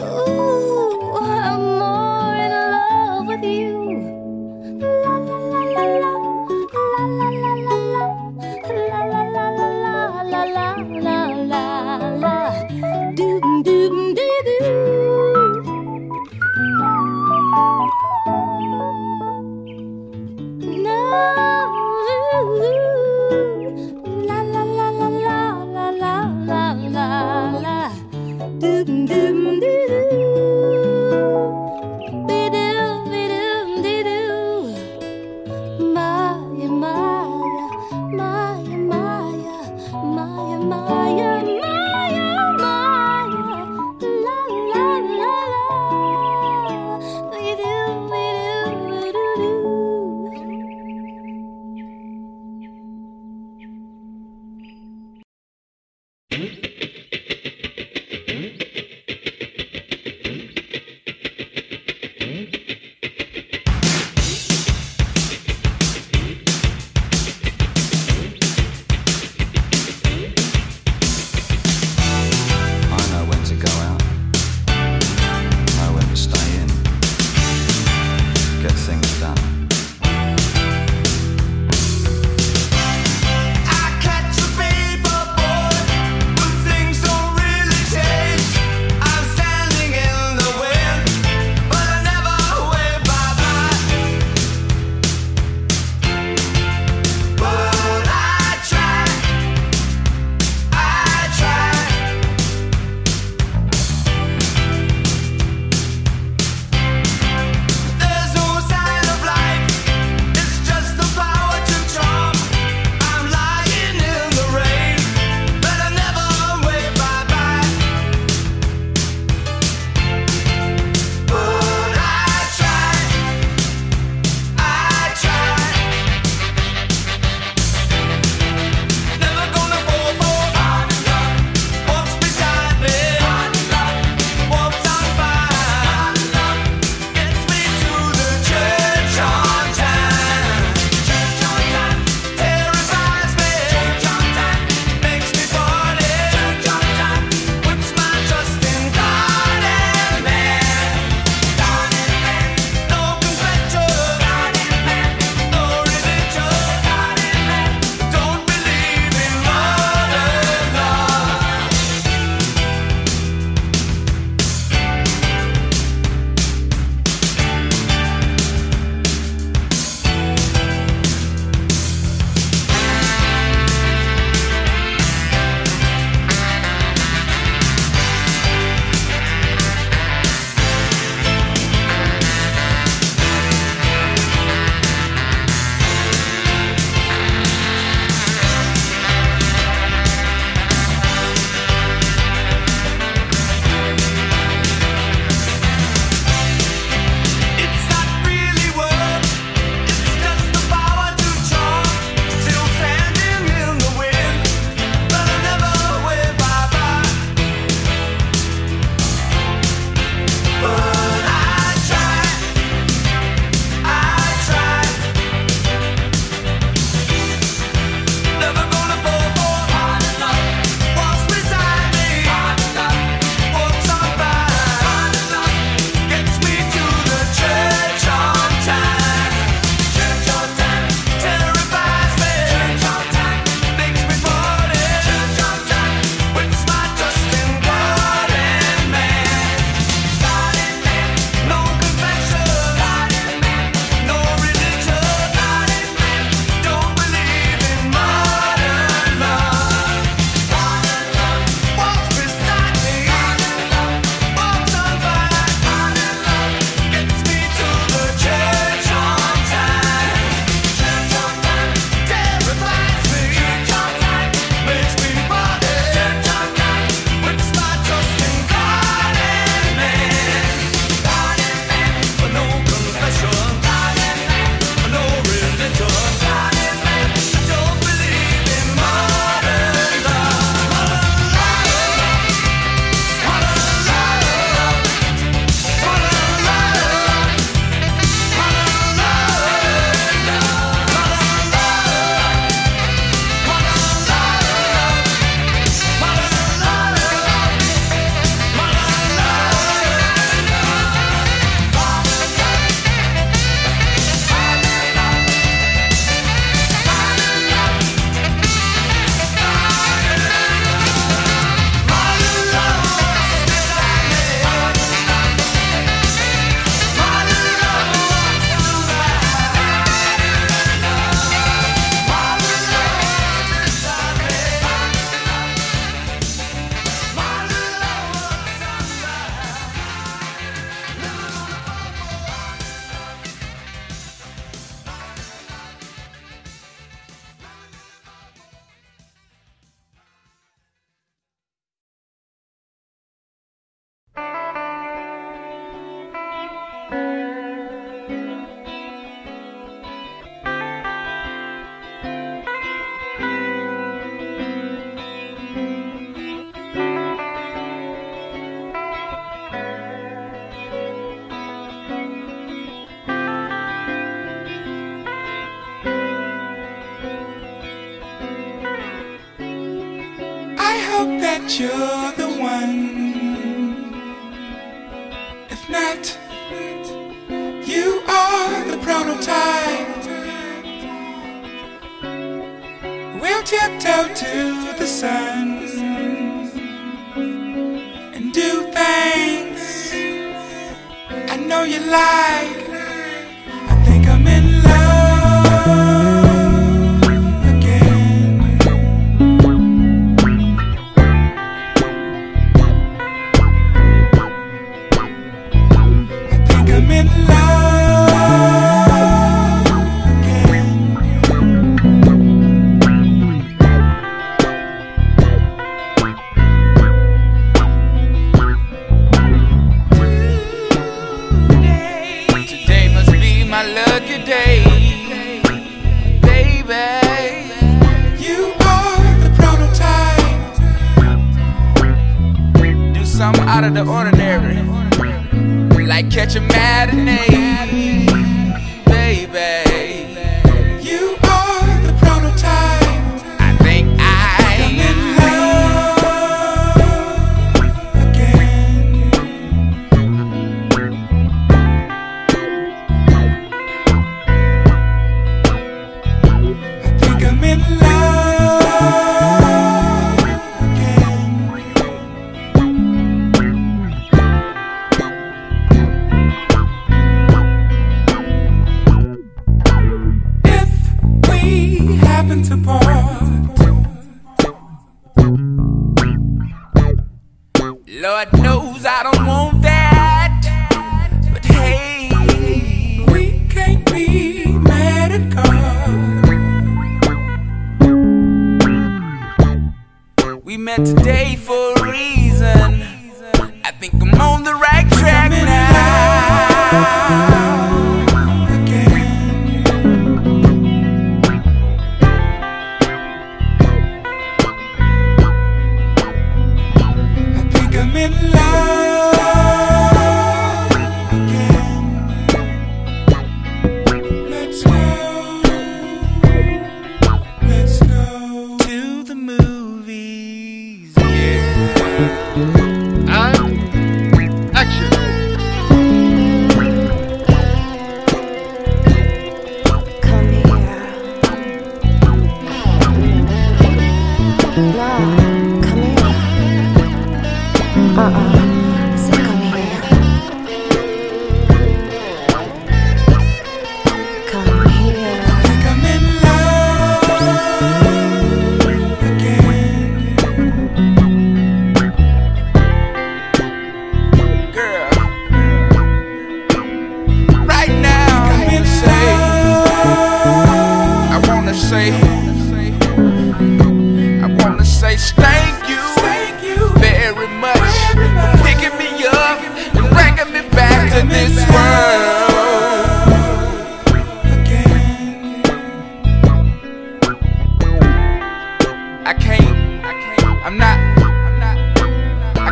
Ooh, um...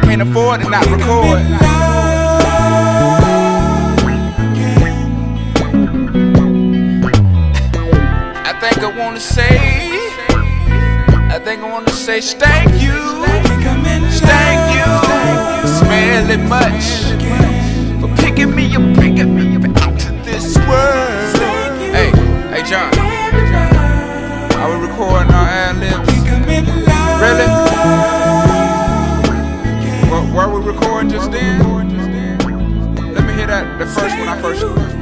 can't afford to not record. I think I wanna say, I think I wanna say, thank you, thank you, smelly much for picking me up, bringing me up out to this world. Hey, hey, John, are we recording our ad libs? Really? Where we recording just then? Let me hear that the first one I first.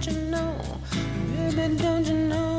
don't you know? Baby, don't you know?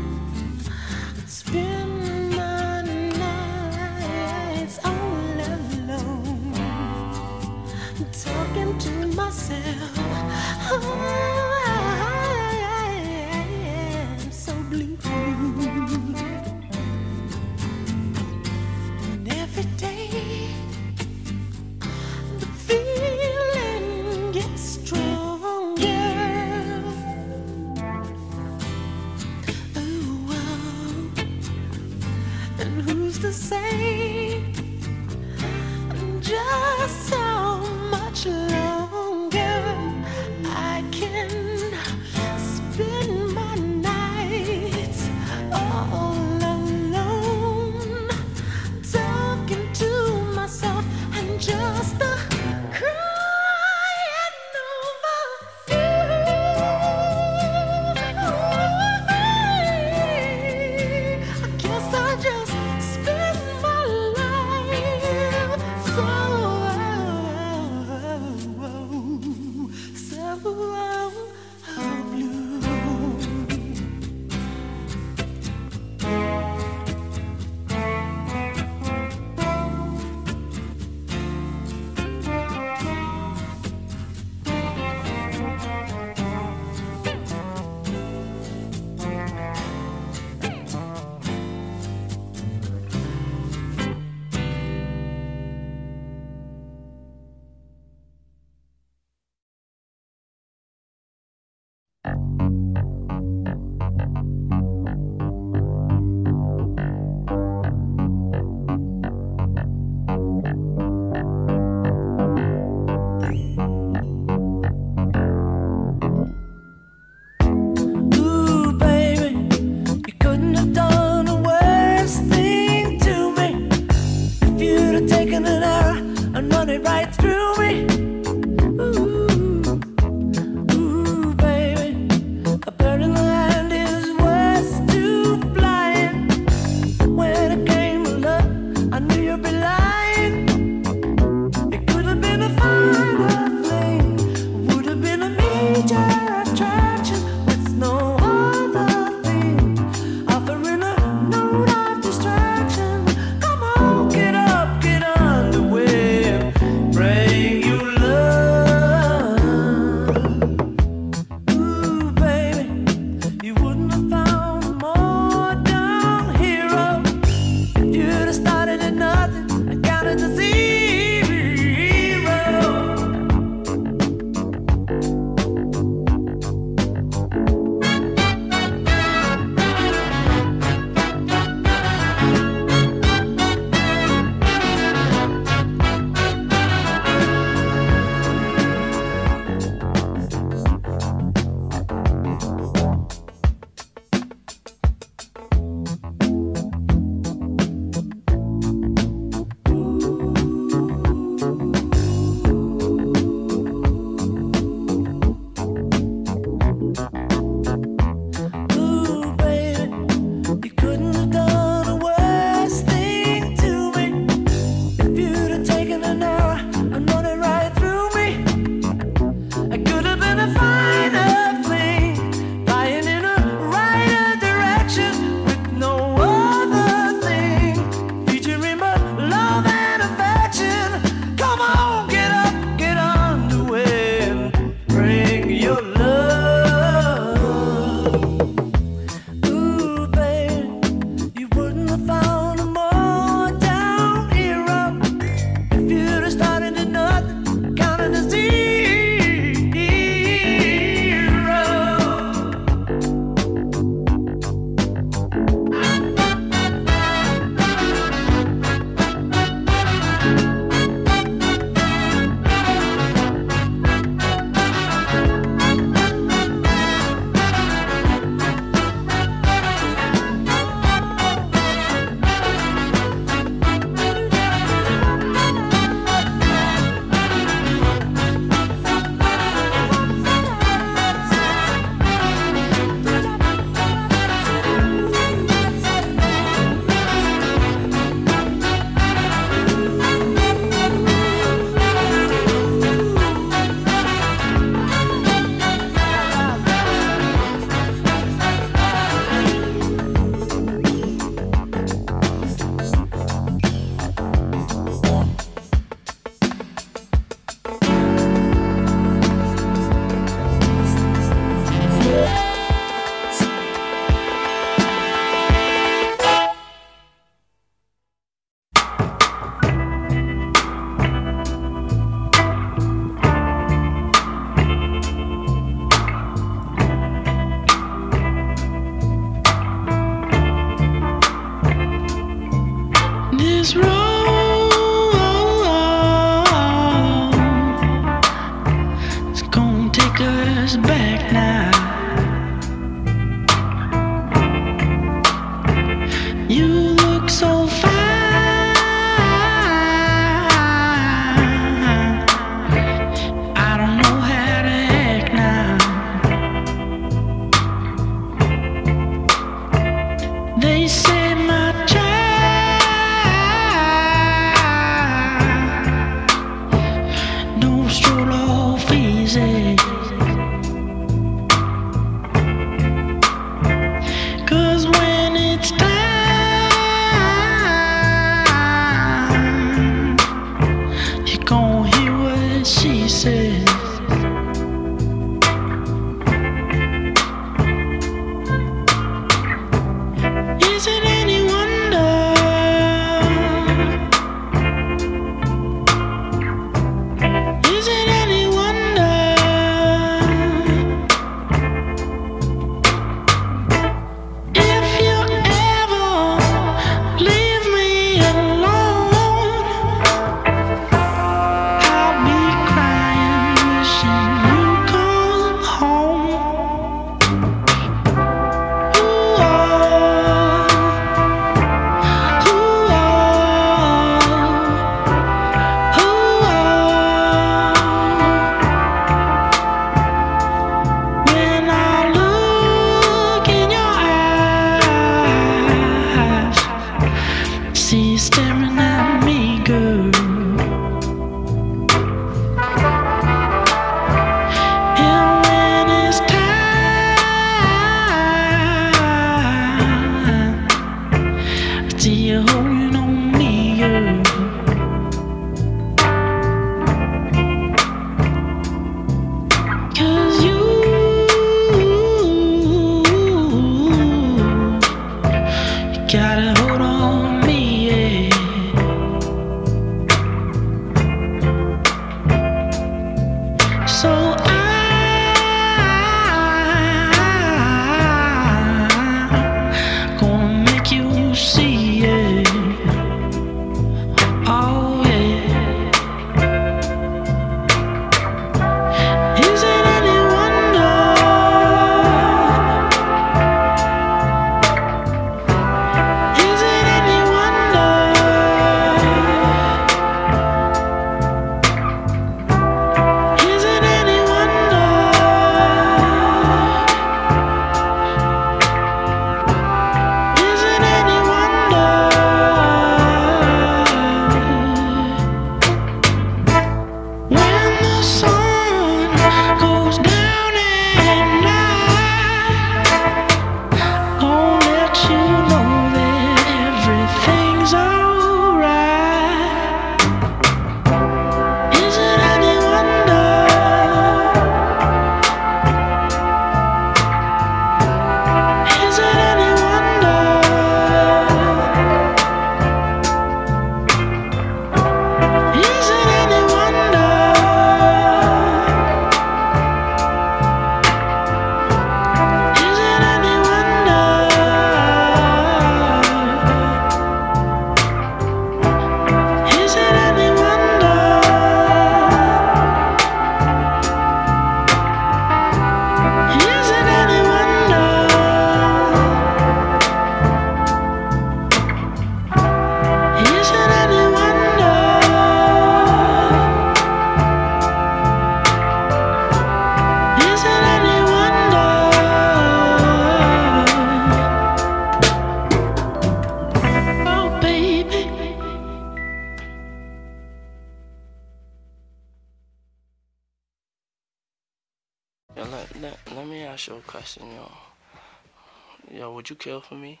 would you kill for me?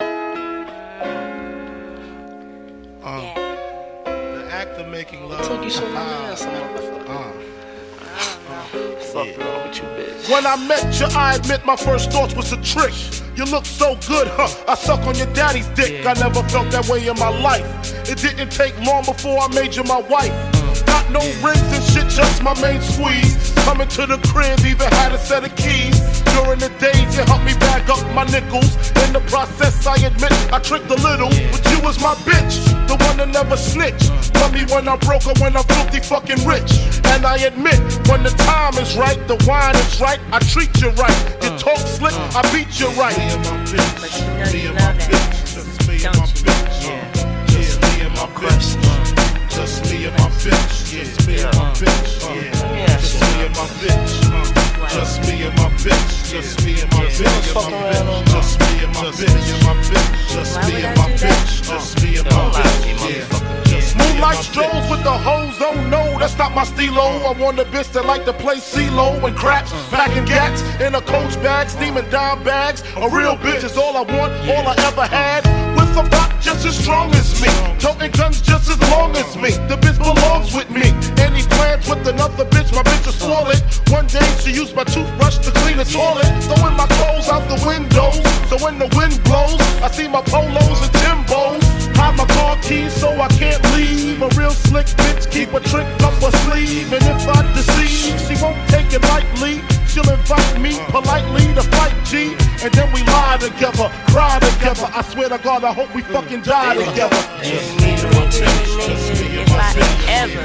Um, yeah. The act of making love. It took you so long uh, ass, Fuck yeah. with you, bitch. When I met you, I admit my first thoughts was a trick. You look so good, huh? I suck on your daddy's dick. Yeah. I never felt that way in my life. It didn't take long before I made you my wife. Got no rings and shit, just my main squeeze. Coming to the crib, even had a set of keys. During the day, you help me bag up my nickels. In the process, I admit I tricked a little, but you was my bitch, the one that never snitched. Tell me when I'm broke or when I'm filthy fucking rich. And I admit, when the time is right, the wine is right, I treat you right. You talk slick, I beat you right. But you know you love it. Don't you? Yeah. Just me and my bitch uh, Just me and my bitch. Just me and my bitch. uh, Just me and my bitch. uh, Just me and my bitch. Just me and my bitch. Just me and my bitch. Just me and my bitch. Just me and my bitch. And Moonlight strolls with the hoes, oh no, that's not my stilo. I want a bitch that like to play CeeLo and craps, packing gats in a coach bag, steaming dime bags. A real bitch is all I want, all I ever had. With rock just as strong as me, toting guns just as long as me. The bitch belongs with me. Any plans with another bitch, my bitch will spoil it. One day she used my toothbrush to clean the toilet, throwing my clothes out the window. So when the wind blows, I see my polos and Timbos. Hide my car keys so I can't leave. A real slick bitch keep a trick up her sleeve. And if I deceive, she won't take it lightly. She'll invite me politely to fight G. And then we lie together, cry together. I swear to God, I hope we fucking die together. Just me and my bitch. Just me and my bitch. Ever,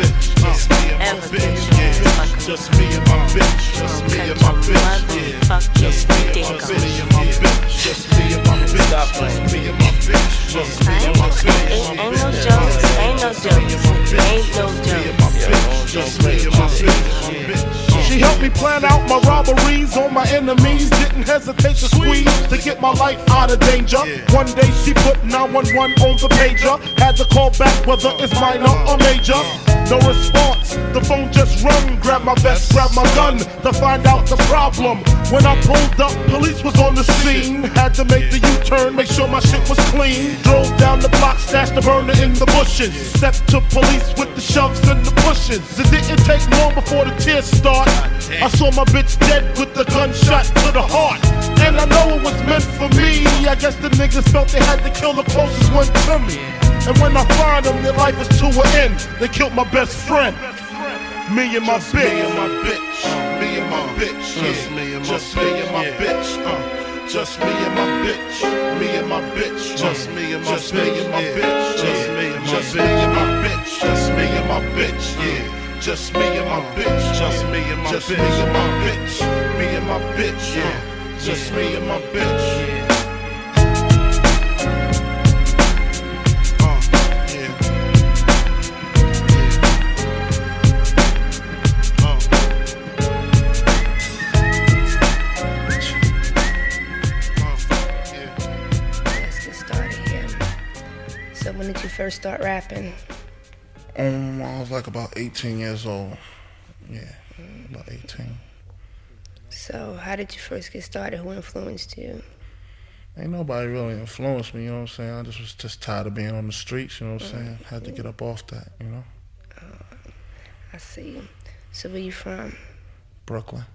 ever get you fucking Just me and my bitch. Just me and my bitch. motherfucking Just me and dick my on. bitch. and my bitch. Just me and my bitch. Just me and my bitch. Just me and my ain't, bitch. ain't, ain't no jokes. Ain't no jokes. Ain't no jokes. Just me and my bitch. She helped me plan out my robberies on my enemies. Didn't hesitate to squeeze to get my life out of danger. One day she put 911 on the pager. Had to call back whether uh-huh. it's minor or uh-huh. major. No response. The phone just rung. Grab my vest, grab my gun to find out the problem. When I pulled up, police was on the scene. Had to make the U-turn, make sure my shit was clean. Drove down the block, stashed the burner in the bushes. Stepped to police with the shoves and the pushes. It didn't take long before the tears start. I saw my bitch dead with the gunshot to the heart. And I know it was meant for me. I guess the niggas felt they had to kill the closest one to me. And when I find them, their life is to an end. They killed my best friend. Me and my bitch. Me and my bitch. Me and my bitch. Just me and my Just me and my bitch. Uh. Just me and my bitch. Me and my bitch. Just me and my Just me and my bitch. Just me and my Just me and my bitch. Just me and my bitch. Yeah. Just me and my bitch. Just me and my Just me and my bitch. Me and my bitch. Yeah. Just me and my bitch. Uh, yeah. Let's get started here. So when did you first start rapping? Um, I was like about 18 years old. Yeah, about 18. So how did you first get started? Who influenced you? Ain't nobody really influenced me, you know what I'm saying? I just was just tired of being on the streets, you know what I'm saying? Had to get up off that, you know? I see. So where you from? Brooklyn.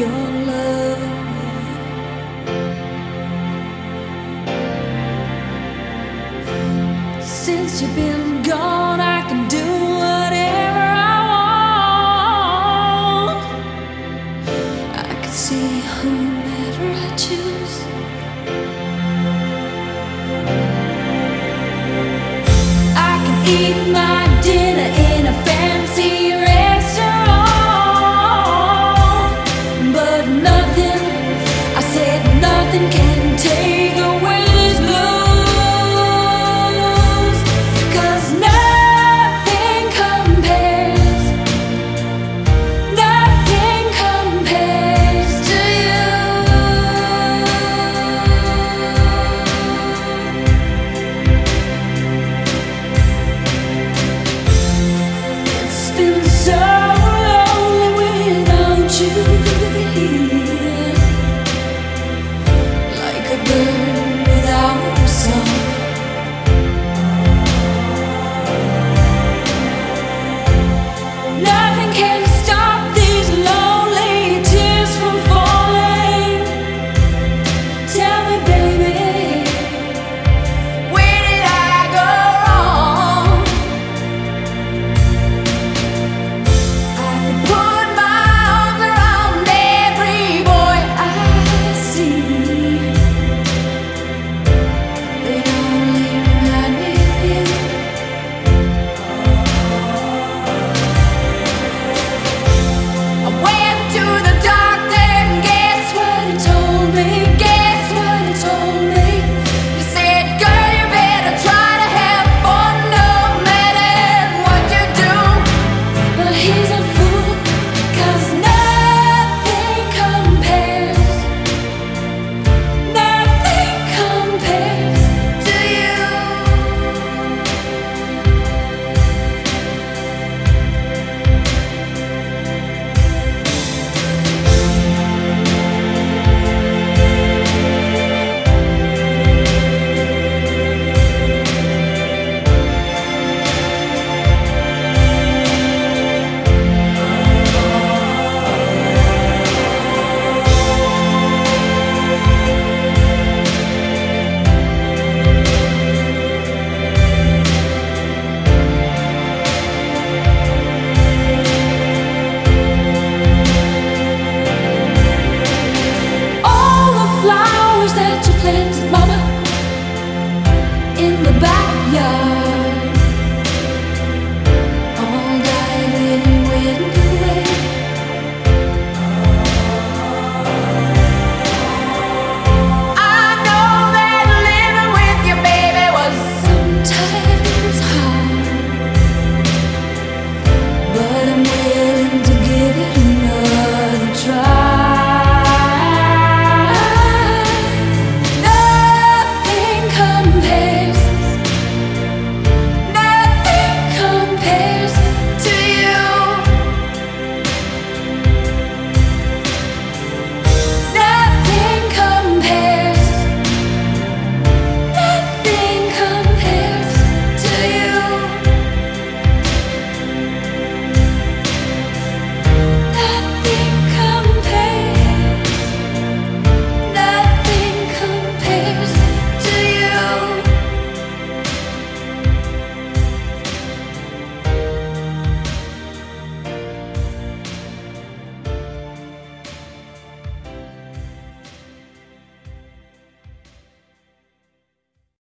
Your love. Since you've been